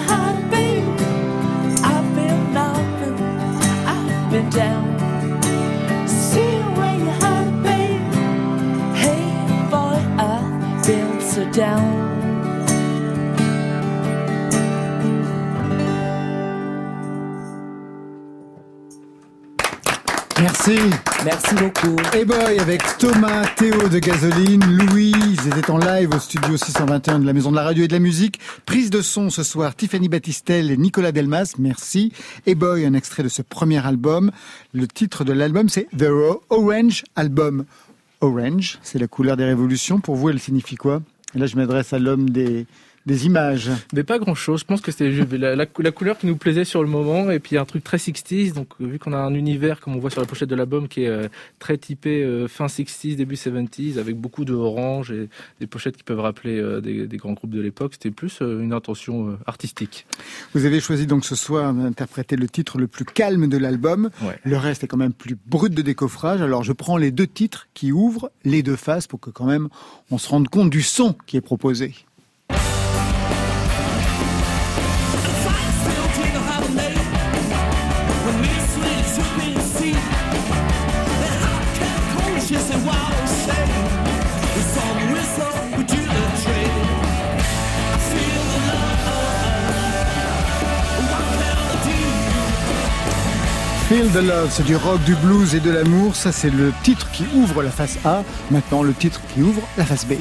I've been down. See you're babe. Hey, boy, I've been so down. Merci. Merci beaucoup. Hey Boy avec Thomas, Théo de Gasoline, Louis, ils étaient en live au studio 621 de la Maison de la Radio et de la Musique. Prise de son ce soir, Tiffany Battistel et Nicolas Delmas, merci. Hey Boy, un extrait de ce premier album. Le titre de l'album c'est The Orange Album. Orange, c'est la couleur des révolutions. Pour vous, elle signifie quoi? Et là, je m'adresse à l'homme des, des images. Mais pas grand chose. Je pense que c'était la, la, la couleur qui nous plaisait sur le moment et puis un truc très 60s. Donc, euh, vu qu'on a un univers, comme on voit sur la pochette de l'album, qui est euh, très typé euh, fin 60s, début 70s, avec beaucoup de orange et des pochettes qui peuvent rappeler euh, des, des grands groupes de l'époque, c'était plus une intention artistique. Vous avez choisi donc ce soir d'interpréter le titre le plus calme de l'album. Ouais. Le reste est quand même plus brut de décoffrage. Alors je prends les deux titres qui ouvrent les deux faces pour que quand même on se rende compte du son qui est proposé. Feel the Love, c'est du rock, du blues et de l'amour. Ça, c'est le titre qui ouvre la face A. Maintenant, le titre qui ouvre la face B.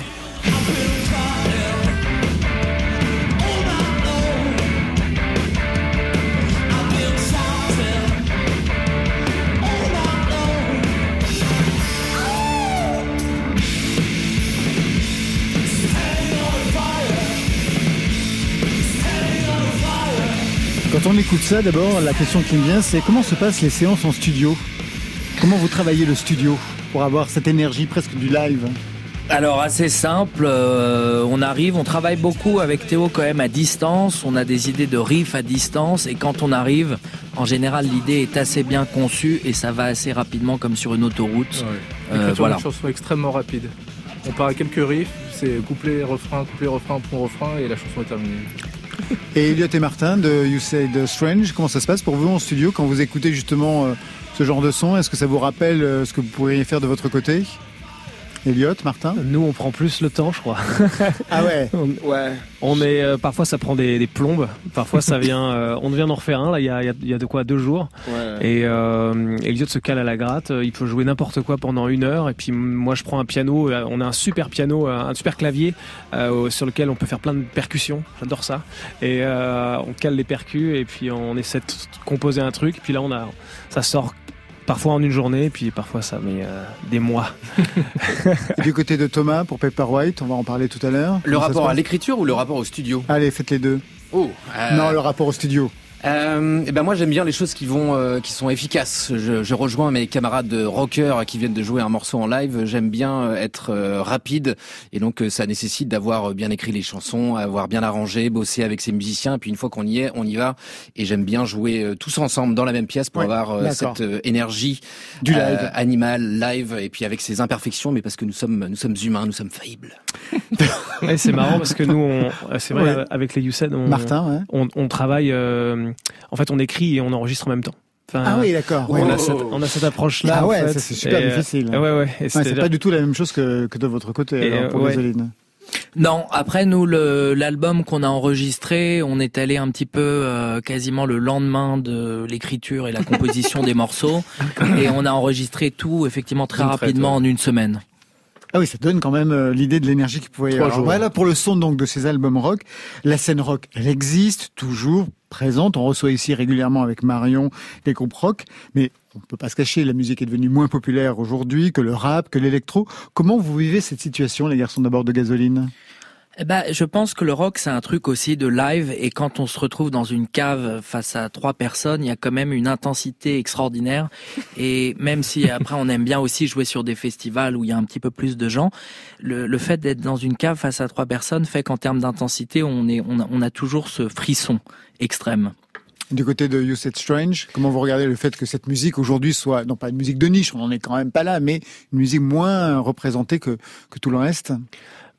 Quand on écoute ça, d'abord, la question qui me vient, c'est comment se passent les séances en studio? Comment vous travaillez le studio pour avoir cette énergie presque du live? Alors assez simple, euh, on arrive, on travaille beaucoup avec Théo quand même à distance, on a des idées de riff à distance et quand on arrive, en général l'idée est assez bien conçue et ça va assez rapidement comme sur une autoroute. Euh, voilà. chanson extrêmement rapide. On part à quelques riffs, c'est couplet, refrain, couplet, refrain, pont, refrain et la chanson est terminée. Et Elliot et Martin de You Said Strange, comment ça se passe pour vous en studio quand vous écoutez justement euh, ce genre de son? Est-ce que ça vous rappelle euh, ce que vous pourriez faire de votre côté? Elliot, Martin Nous, on prend plus le temps, je crois. Ah ouais Ouais. On est euh, parfois ça prend des, des plombes, parfois ça vient. euh, on vient d'en refaire un là, il y a, il y a- il y a de quoi deux jours. Ouais. Et euh, Elliot se cale à la gratte, euh, il peut jouer n'importe quoi pendant une heure. Et puis moi je prends un piano, on a un super piano, un super clavier euh, sur lequel on peut faire plein de percussions. J'adore ça. Et euh, on cale les percus et puis on essaie de composer un truc. Et puis là on a, ça sort parfois en une journée, et puis parfois ça met euh, des mois. Et du côté de Thomas, pour Pepper White, on va en parler tout à l'heure. Le Comment rapport à l'écriture ou le rapport au studio? Allez, faites les deux. Oh, euh, Non, le rapport au studio. Euh, eh ben moi j'aime bien les choses qui vont, euh, qui sont efficaces. Je, je rejoins mes camarades de rockers qui viennent de jouer un morceau en live. J'aime bien euh, être euh, rapide et donc euh, ça nécessite d'avoir bien écrit les chansons, avoir bien arrangé, bosser avec ses musiciens. Et puis une fois qu'on y est, on y va. Et j'aime bien jouer euh, tous ensemble dans la même pièce pour Ouais, avoir euh, cette euh, énergie Du live. euh, animale, live et puis avec ses imperfections, mais parce que nous sommes, nous sommes humains, nous sommes faillibles. Ouais, c'est marrant parce que nous, on, c'est vrai, Ouais. avec les Youssed, on, Martin, ouais. on, on travaille. euh, en fait, on écrit et on enregistre en même temps. Enfin, Ah oui, d'accord. On, Ouais. a cette, on a cette approche-là. Ah en ouais, fait. c'est super Et, euh, difficile. Ouais, ouais. Et Ouais, c'est pas du tout la même chose que, que de votre côté, alors, euh, pour ouais. Gasoline. Non, après nous l'album qu'on a enregistré, on est allé un petit peu euh, quasiment le lendemain de l'écriture et la composition des morceaux et on a enregistré tout effectivement très rapidement ouais. en une semaine. Ah oui, ça donne quand même euh, l'idée de l'énergie qu'il pouvait y avoir. Voilà pour le son donc de ces albums rock. La scène rock, elle existe toujours présente. On reçoit ici régulièrement avec Marion des groupes rock, mais on peut pas se cacher, la musique est devenue moins populaire aujourd'hui que le rap, que l'électro. Comment vous vivez cette situation, les garçons d'abord de gasoline? Eh ben, je pense que le rock c'est un truc aussi de live et quand on se retrouve dans une cave face à trois personnes, il y a quand même une intensité extraordinaire et même si après on aime bien aussi jouer sur des festivals où il y a un petit peu plus de gens, le, le fait d'être dans une cave face à trois personnes fait qu'en termes d'intensité, on est on a, on a toujours ce frisson extrême. Du côté de You Said Strange, comment vous regardez le fait que cette musique aujourd'hui soit, non pas une musique de niche, on n'en est quand même pas là, mais une musique moins représentée que, que tout le reste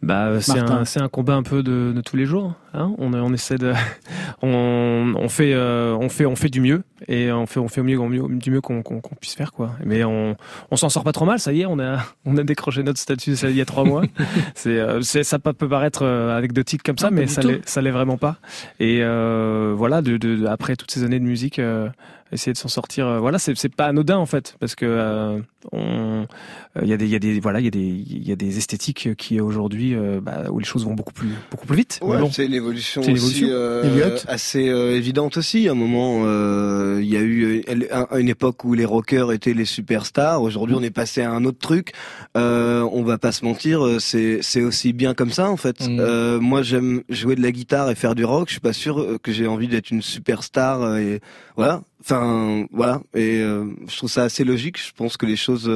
Bah, c'est un, c'est un combat un peu de, de tous les jours. Hein on, on essaie de, on, on fait, euh, on fait, on fait du mieux et on fait, on fait au mieux, au mieux du mieux qu'on puisse faire quoi. Mais on, on s'en sort pas trop mal. Ça y est, on a, on a décroché notre statut ça, il y a trois mois. c'est, euh, c'est, ça peut paraître euh, anecdotique comme ça, Non, pas mais ça l'est, ça l'est vraiment pas. Et euh, voilà, de, de, après toutes ces années de musique. essayer de s'en sortir voilà c'est pas anodin en fait parce que euh, on il y a des il y a des voilà il y a des il y a des esthétiques qui aujourd'hui euh, bah, où les choses vont beaucoup plus beaucoup plus vite Ouais, Mais bon. c'est une évolution C'est une aussi évolution. euh, assez euh, évidente aussi. À un moment, euh, il y a eu un- une époque où les rockers étaient les superstars. Aujourd'hui, on est passé à un autre truc. Euh, on va pas se mentir, c'est aussi bien comme ça en fait. Mm. Moi, j'aime jouer de la guitare et faire du rock. Je suis pas sûr que j'ai envie d'être une superstar. Et voilà. Enfin, voilà. Et je trouve ça assez logique. Je pense que les choses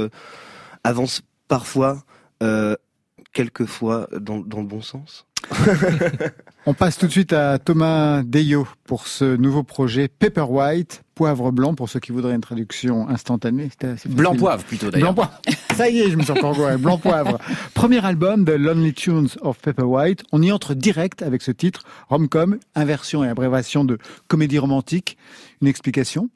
avancent parfois, euh, quelquefois, dans, dans le bon sens. On passe tout de suite à Thomas Deyo pour ce nouveau projet Pepper White, poivre blanc pour ceux qui voudraient une traduction instantanée. Blanc poivre plutôt d'ailleurs. Blanc poivre. Ça y est, je me sens encore ouais, Blanc poivre. Premier album de Lonely Tunes of Pepper White. On y entre direct avec ce titre, Romcom, inversion et abréviation de comédie romantique. Une explication?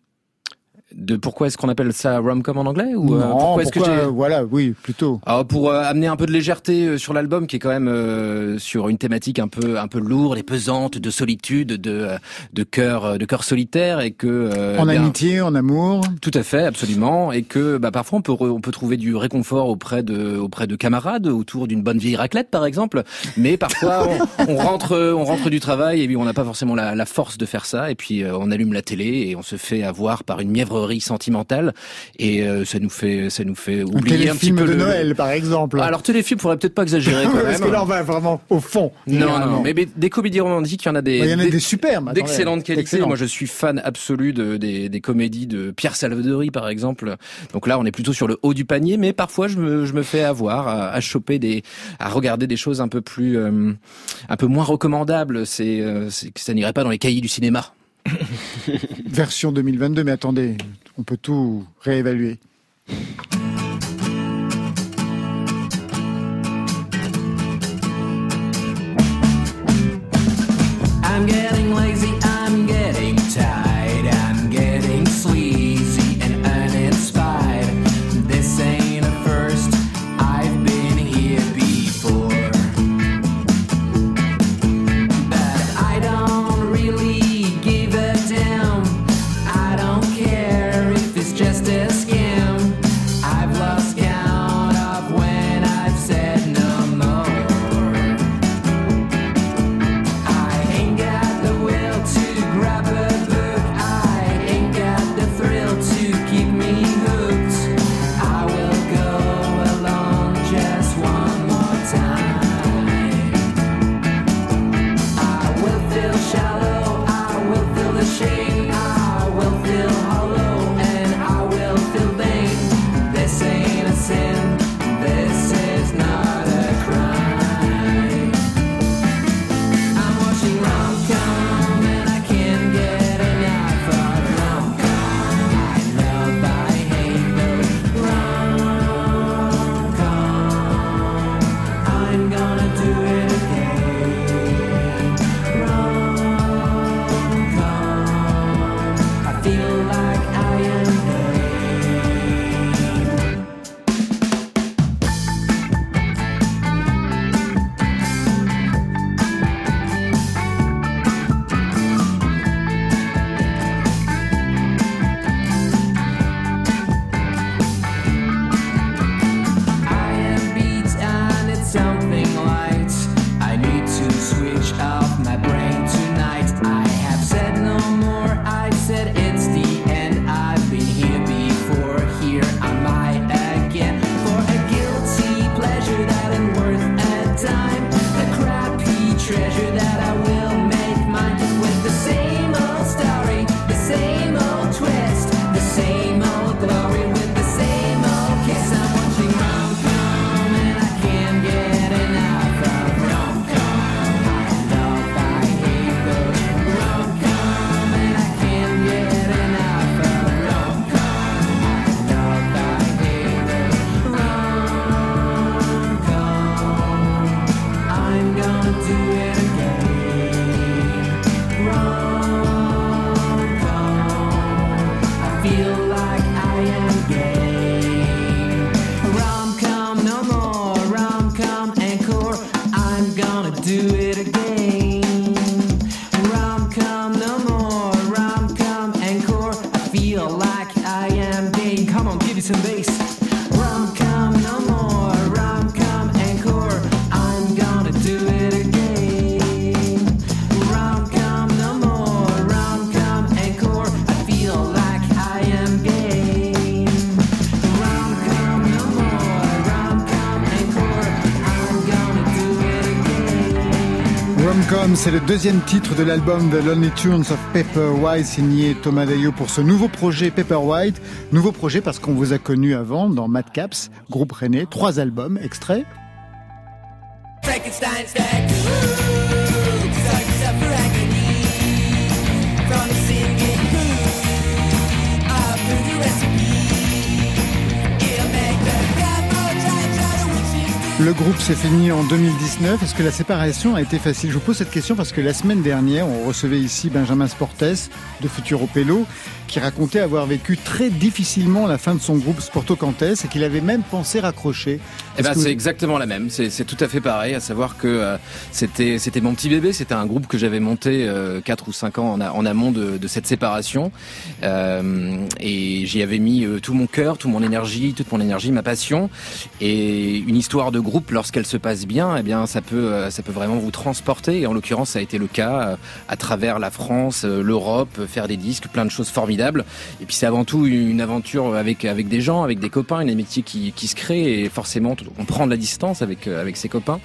De pourquoi est-ce qu'on appelle ça rom-com en anglais ou euh, Non, pourquoi est-ce que j'ai Voilà, oui, plutôt. Alors pour euh, amener un peu de légèreté euh, sur l'album qui est quand même euh, sur une thématique un peu un peu lourde et pesante de solitude, de euh, de cœur euh, de cœur solitaire et que euh, en bien, amitié, en amour. tout à fait absolument et que bah, parfois on peut on peut trouver du réconfort auprès de auprès de camarades autour d'une bonne vieille raclette par exemple mais parfois on, on rentre on rentre du travail et puis on n'a pas forcément la, la force de faire ça et puis euh, on allume la télé et on se fait avoir par une mièvrerie sentimentale et euh, ça nous fait ça nous fait Un oublier un petit téléfilm peu de le- Noël, par exemple. alors téléfilm faudrait peut-être pas exagérer quand Parce même. que là, on va vraiment au fond. non, généralement. non, mais, mais des comédies romantiques, il y en a des, Il y en a des- des superbes. d'excellente qualité. Excellent. Moi, je suis fan absolu de, des, des comédies de Pierre Salvadori, par exemple. Donc là, on est plutôt sur le haut du panier, mais parfois, je me, je me fais avoir à, à choper des, à regarder des choses un peu plus, euh, un peu moins recommandables. C'est, euh, que ça n'irait pas dans les cahiers du cinéma. Version 2022, mais attendez, on peut tout réévaluer. C'est le deuxième titre de l'album The Lonely Tunes of Pepper White, signé Thomas Dayo pour ce nouveau projet Pepper White. Nouveau projet parce qu'on vous a connu avant dans Madcaps, groupe rennais, trois albums, extraits. Le groupe s'est fini en 2019. Est-ce que la séparation a été facile? Je vous pose cette question parce que la semaine dernière, on recevait ici Benjamin Sportes de Futuro Pelo qui racontait avoir vécu très difficilement la fin de son groupe Sporto Cantes et qu'il avait même pensé raccrocher. Eh ben, c'est vous- exactement la même. C'est tout à fait pareil. À savoir que euh, c'était c'était mon petit bébé. C'était un groupe que j'avais monté euh, quatre ou cinq ans en, a- en amont de, de cette séparation. Euh, et j'y avais mis euh, tout mon cœur, toute mon énergie, toute mon énergie, ma passion. Et une histoire de groupe, lorsqu'elle se passe bien, eh bien, ça peut ça peut vraiment vous transporter. Et en l'occurrence, ça a été le cas à travers la France, l'Europe, faire des disques, plein de choses formidables. Et puis c'est avant tout une aventure avec avec des gens, avec des copains, une amitié qui, qui se crée et forcément on prend de la distance avec euh, avec ses copains.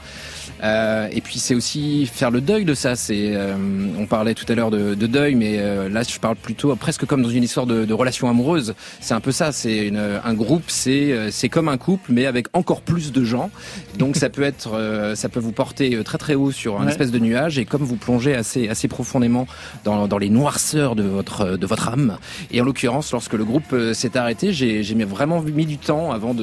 Euh, et puis c'est aussi faire le deuil de ça. C'est euh, on parlait tout à l'heure de, de deuil, mais euh, là je parle plutôt presque comme dans une histoire de, de relation amoureuse. C'est un peu ça. C'est un groupe, c'est euh, c'est comme un couple, mais avec encore plus de gens. Donc ça peut être, euh, ça peut vous porter très très haut sur un Ouais. espèce de nuage et comme vous plongez assez assez profondément dans, dans les noirceurs de votre de votre âme. Et en l'occurrence, lorsque le groupe euh, s'est arrêté, j'ai vraiment mis du temps avant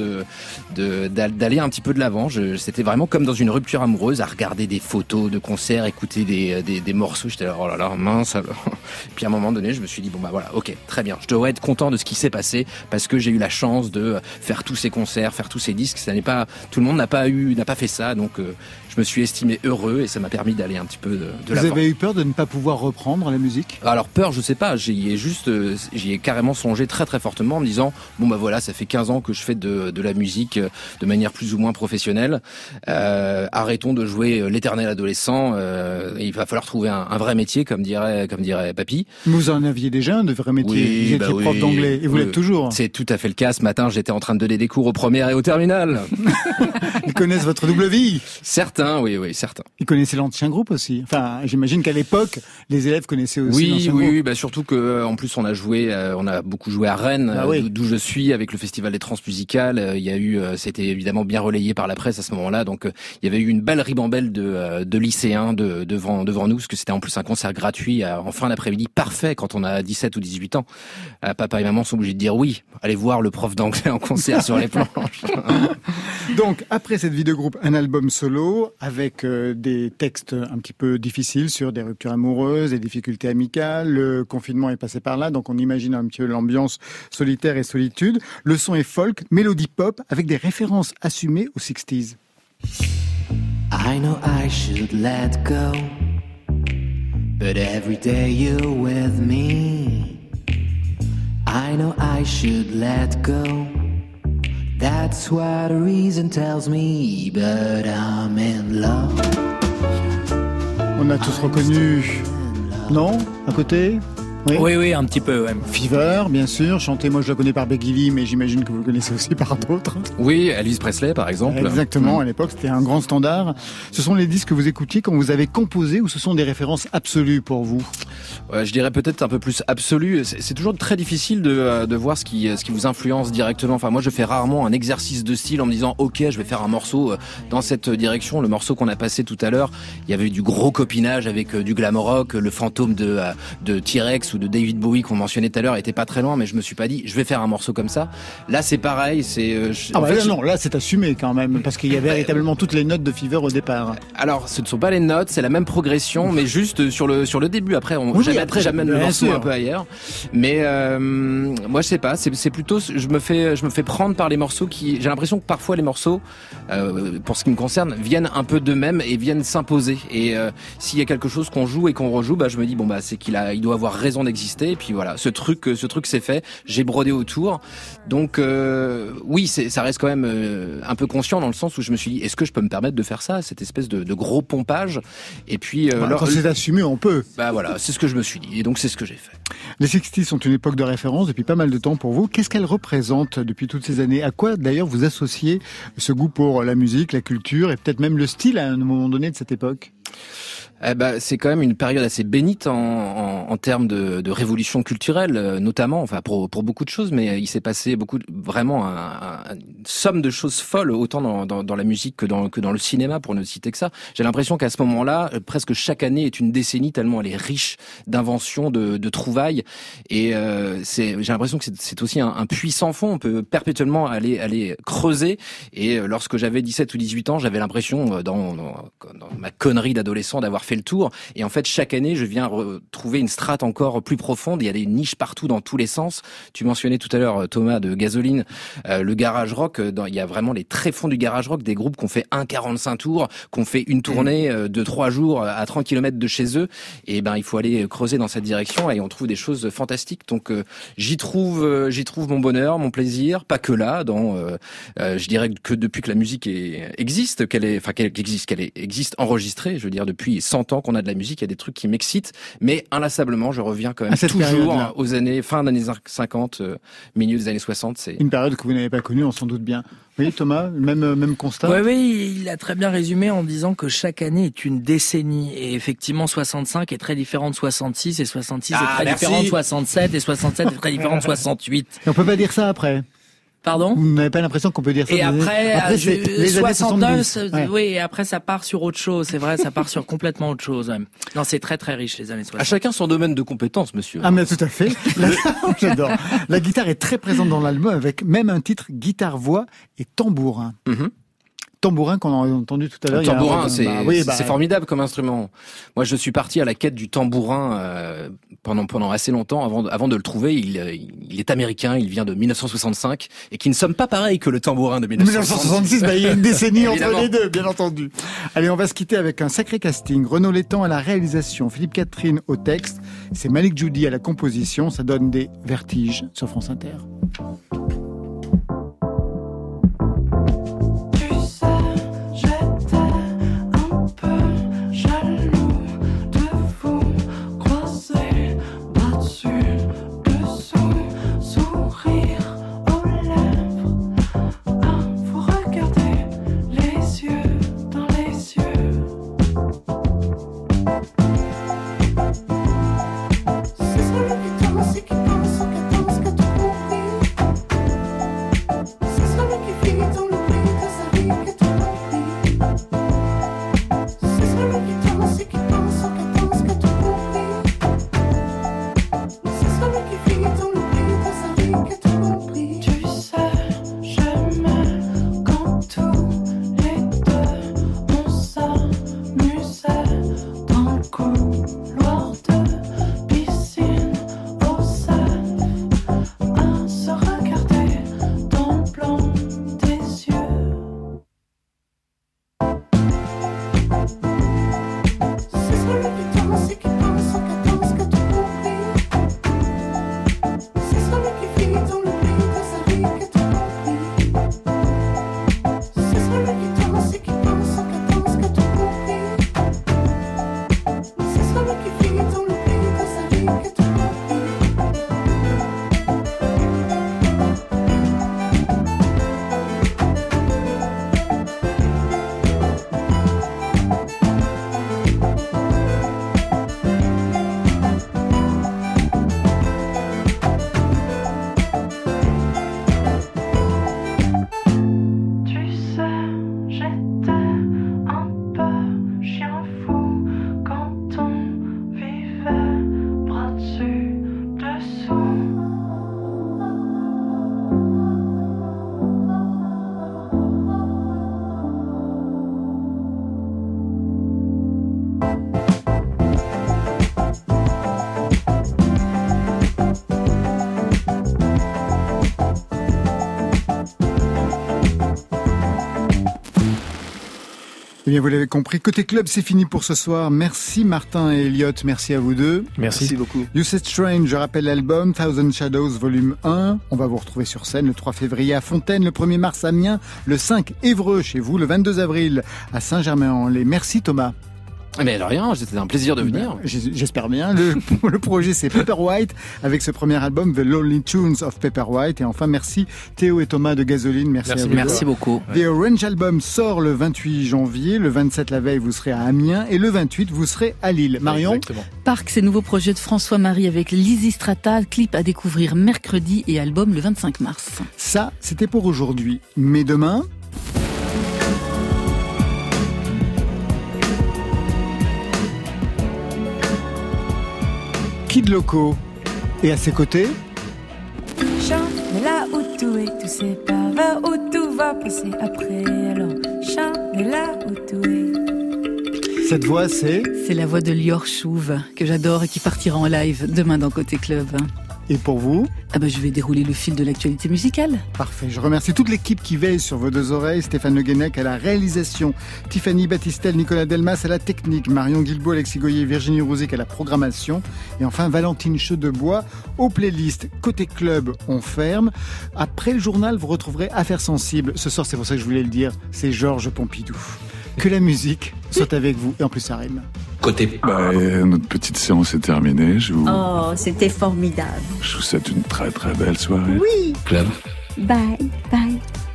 d'aller un petit peu de l'avant. C'était vraiment comme dans une rupture amoureuse, à regarder des photos de concerts, écouter des, des morceaux. J'étais là, oh là là, mince. alors. Puis à un moment donné, je me suis dit, bon bah voilà, ok, très bien. Je devrais être content de ce qui s'est passé parce que j'ai eu la chance de faire tous ces concerts, faire tous ces disques. Ça pas, tout le monde n'a pas pas fait ça. Donc euh, je me suis estimé heureux et ça m'a permis d'aller un petit peu de, de Vous avez eu peur de ne pas pouvoir reprendre la musique? Alors peur, je sais pas, j'y ai juste, euh, j'y ai carrément songé très très fortement en me disant bon bah voilà, ça fait 15 ans que je fais de, de la musique euh, de manière plus ou moins professionnelle. Euh, arrêtons de jouer euh, l'éternel adolescent. euh, il va falloir trouver un, un vrai métier, comme dirait comme dirait Papy. Vous en aviez déjà un de vrai métier. vous étiez bah prof oui. d'anglais et vous Oui, l'êtes toujours. C'est tout à fait le cas. Ce matin, j'étais en train de donner des cours au première et au terminal. Ils connaissent votre double vie. Certains, oui, oui, certains. Ils connaissaient l'ancien groupe aussi. Enfin, j'imagine qu'à l'époque, les élèves connaissaient aussi Oui, l'ancien oui, groupe. oui, bah surtout que euh, en plus on a joué, euh, on a beaucoup joué à Rennes, Ah euh, oui. d'où- je suis avec le festival des transmusicales. Il y a eu, c'était évidemment bien relayé par la presse à ce moment-là, donc il y avait eu une belle ribambelle de, de lycéens de, devant devant nous, parce que c'était en plus un concert gratuit euh, en fin d'après-midi, parfait quand on a 17 ou 18 ans. Papa et maman sont obligés de dire oui, allez voir le prof d'anglais en concert sur les planches. Donc, après cette vie de groupe, un album solo avec euh, des textes un petit peu difficiles sur des ruptures amoureuses, des difficultés amicales. Le confinement est passé par là, donc on imagine un petit peu l'ambiance solitaire et solitude. Le son est folk, mélodie pop, avec des références assumées aux 60s. I know I should let go, but every day you're with me. I know I should let go. That's what reason tells me, but I'm in love. On a tous reconnu, non? À côté? Oui, oui, un petit peu, ouais. Fever, bien sûr. Chanté, moi je la connais par Becky Lee, mais j'imagine que vous le connaissez aussi par d'autres. oui, Elvis Presley par exemple. Exactement, Mm. à l'époque c'était un grand standard. Ce sont les disques que vous écoutiez quand vous avez composé ou ce sont des références absolues pour vous? Ouais, je dirais peut-être un peu plus absolu. C'est toujours très difficile de, euh, de voir ce qui, ce qui vous influence directement. Enfin, moi, je fais rarement un exercice de style en me disant, OK, je vais faire un morceau euh, dans cette direction. Le morceau qu'on a passé tout à l'heure, il y avait du gros copinage avec euh, du glam rock, le fantôme de, de T-Rex ou de David Bowie qu'on mentionnait tout à l'heure était pas très loin, mais je me suis pas dit je vais faire un morceau comme ça. Là c'est pareil, c'est. euh, je- Ah bah fait, là, je- non, là c'est assumé quand même, parce qu'il y a véritablement toutes les notes de Fever au départ. Alors, ce ne sont pas les notes, c'est la même progression, mais juste sur le sur le début. Après, on Oui, après, j'amène le morceau un peu ailleurs. Mais euh, moi, je sais pas. C'est, c'est plutôt, je me fais je me fais prendre par les morceaux qui. J'ai l'impression que parfois les morceaux, euh, pour ce qui me concerne, viennent un peu d'eux-mêmes et viennent s'imposer. Et euh, s'il y a quelque chose qu'on joue et qu'on rejoue, bah je me dis bon bah c'est qu'il a, il doit avoir raison d'exister. Et puis voilà, ce truc, ce truc c'est fait. J'ai brodé autour. Donc euh, oui, ça reste quand même euh, un peu conscient dans le sens où je me suis dit est-ce que je peux me permettre de faire ça, cette espèce de, de gros pompage? Et puis euh, Bah, quand c'est assumé, on peut. bah voilà, c'est ce que je me suis dit. Et donc c'est ce que j'ai fait. Les 60 sont une époque de référence depuis pas mal de temps pour vous. Qu'est-ce qu'elle représente depuis toutes ces années? À quoi d'ailleurs vous associez ce goût pour la musique, la culture et peut-être même le style à un moment donné de cette époque? Eh ben, c'est quand même une période assez bénite en, en, en termes de, de révolution culturelle, euh, notamment, enfin pour, pour beaucoup de choses, mais il s'est passé beaucoup, vraiment un, un- une somme de choses folles, autant dans, dans, dans la musique que dans, que dans le cinéma, pour ne citer que ça. J'ai l'impression qu'à ce moment-là, euh, presque chaque année est une décennie tellement elle est riche d'inventions, de, de trouvailles, et euh, j'ai l'impression que c'est, aussi un, un puits sans fond. On peut perpétuellement aller, aller creuser. Et euh, lorsque j'avais 17 ou 18 ans, j'avais l'impression, euh, dans, dans, dans ma connerie d'adolescent, d'avoir fait le tour. Et en fait, chaque année, je viens retrouver une strate encore plus profonde. Il y a des niches partout dans tous les sens. Tu mentionnais tout à l'heure, Thomas, de Gasoline, euh, le garage rock. euh, Dans, il y a vraiment les tréfonds du garage rock, des groupes qui ont fait 1,45 tours, qui ont fait une tournée euh, de trois jours à 30 km de chez eux. Et ben, il faut aller creuser dans cette direction et on trouve des choses fantastiques. Donc, euh, j'y trouve, euh, j'y trouve mon bonheur, mon plaisir. Pas que là, dans, euh, euh, je dirais que depuis que la musique est, existe, qu'elle est, enfin, qu'elle existe, qu'elle existe enregistrée. Je veux dire, depuis 100 ans qu'on a de la musique, il y a des trucs qui m'excitent, mais inlassablement, je reviens quand même toujours période-là. aux années fin des années 50, euh, milieu des années 60. C'est Une période que vous n'avez pas connue, on s'en doute bien. Oui, Thomas, même, euh, même constat Oui, oui, il a très bien résumé en disant que chaque année est une décennie. Et effectivement, 65 est très différent de 66, et 66 Ah, est très merci. différent de 67, et 67 est très différent de 68. Et on peut pas dire ça après Pardon Vous n'avez pas l'impression qu'on peut dire ça Et après, après euh, je- les années 69, 70. euh, Ouais. oui, et après ça part sur autre chose, c'est vrai, ça part sur complètement autre chose. ouais. Non, c'est très très riche les années 60. à chacun son domaine de compétence, monsieur. Ah mais tout à fait. La- J'adore. La guitare est très présente dans l'album avec même un titre guitare voix et tambourin. Tambourin qu'on a entendu tout à l'heure. Le un- tambourin, c'est bah oui, bah, c'est formidable comme instrument. Moi, je suis parti à la quête du tambourin euh, pendant pendant assez longtemps avant de, avant de le trouver. Il, euh, il est américain, il vient de 1965 et qui ne sommes pas pareils que le tambourin de 1966, bah, il y a une décennie entre les deux, bien entendu. Allez, on va se quitter avec un sacré casting. Renaud Létang à la réalisation, Philippe Catherine au texte, c'est Malik Judy à la composition. Ça donne des vertiges sur France Inter. Eh bien, vous l'avez compris, côté club, c'est fini pour ce soir. Merci Martin et Elliot, merci à vous deux. Merci. Merci beaucoup. You Said Strange, je rappelle l'album Thousand Shadows Volume 1. On va vous retrouver sur scène le 3 février à Fontaine, le 1er mars à Amiens, le 5 Évreux chez vous, le 22 avril à Saint-Germain-en-Laye. Merci Thomas. Mais de rien, c'était un plaisir de venir. J- J'espère bien. Le, le projet c'est Pepper White avec ce premier album The Lonely Tunes of Pepper White. Et enfin merci Théo et Thomas de Gasoline. Merci, Merci à vous. Merci beaucoup. The Orange Album sort le 28 janvier, le 27 la veille vous serez à Amiens et le 28 vous serez à Lille. Marion Exactement. Parc, c'est nouveau projet de François-Marie avec Lizzy Strata, clip à découvrir mercredi et album le 25 mars. Ça, c'était pour aujourd'hui. Mais demain, Kid Loco. Et à ses côtés, Chante, là où tout est, tout c'est pas vers où tout va passer après. Alors, chante, là où tout est. cette voix c'est... C'est la voix de Lior Chouve, que j'adore et qui partira en live demain dans Côté Club. Et pour vous Ah bah, je vais dérouler le fil de l'actualité musicale. Parfait. Je remercie toute l'équipe qui veille sur vos deux oreilles. Stéphane Le Guenec à la réalisation, Tiffany Battistel, Nicolas Delmas à la technique, Marion Guilbault, Alexis Goyer, Virginie Rouzic à la programmation. Et enfin, Valentine Chedebois aux playlists. Côté club, on ferme. Après le journal, vous retrouverez Affaires sensibles. Ce soir, c'est pour ça que je voulais le dire, c'est Georges Pompidou. Que la musique soit avec vous. Et en plus, ça rime. Côté. Bah, euh, notre petite séance est terminée. Je vous, Oh, c'était formidable. je vous souhaite une très très belle soirée. Oui, Club. bye, bye.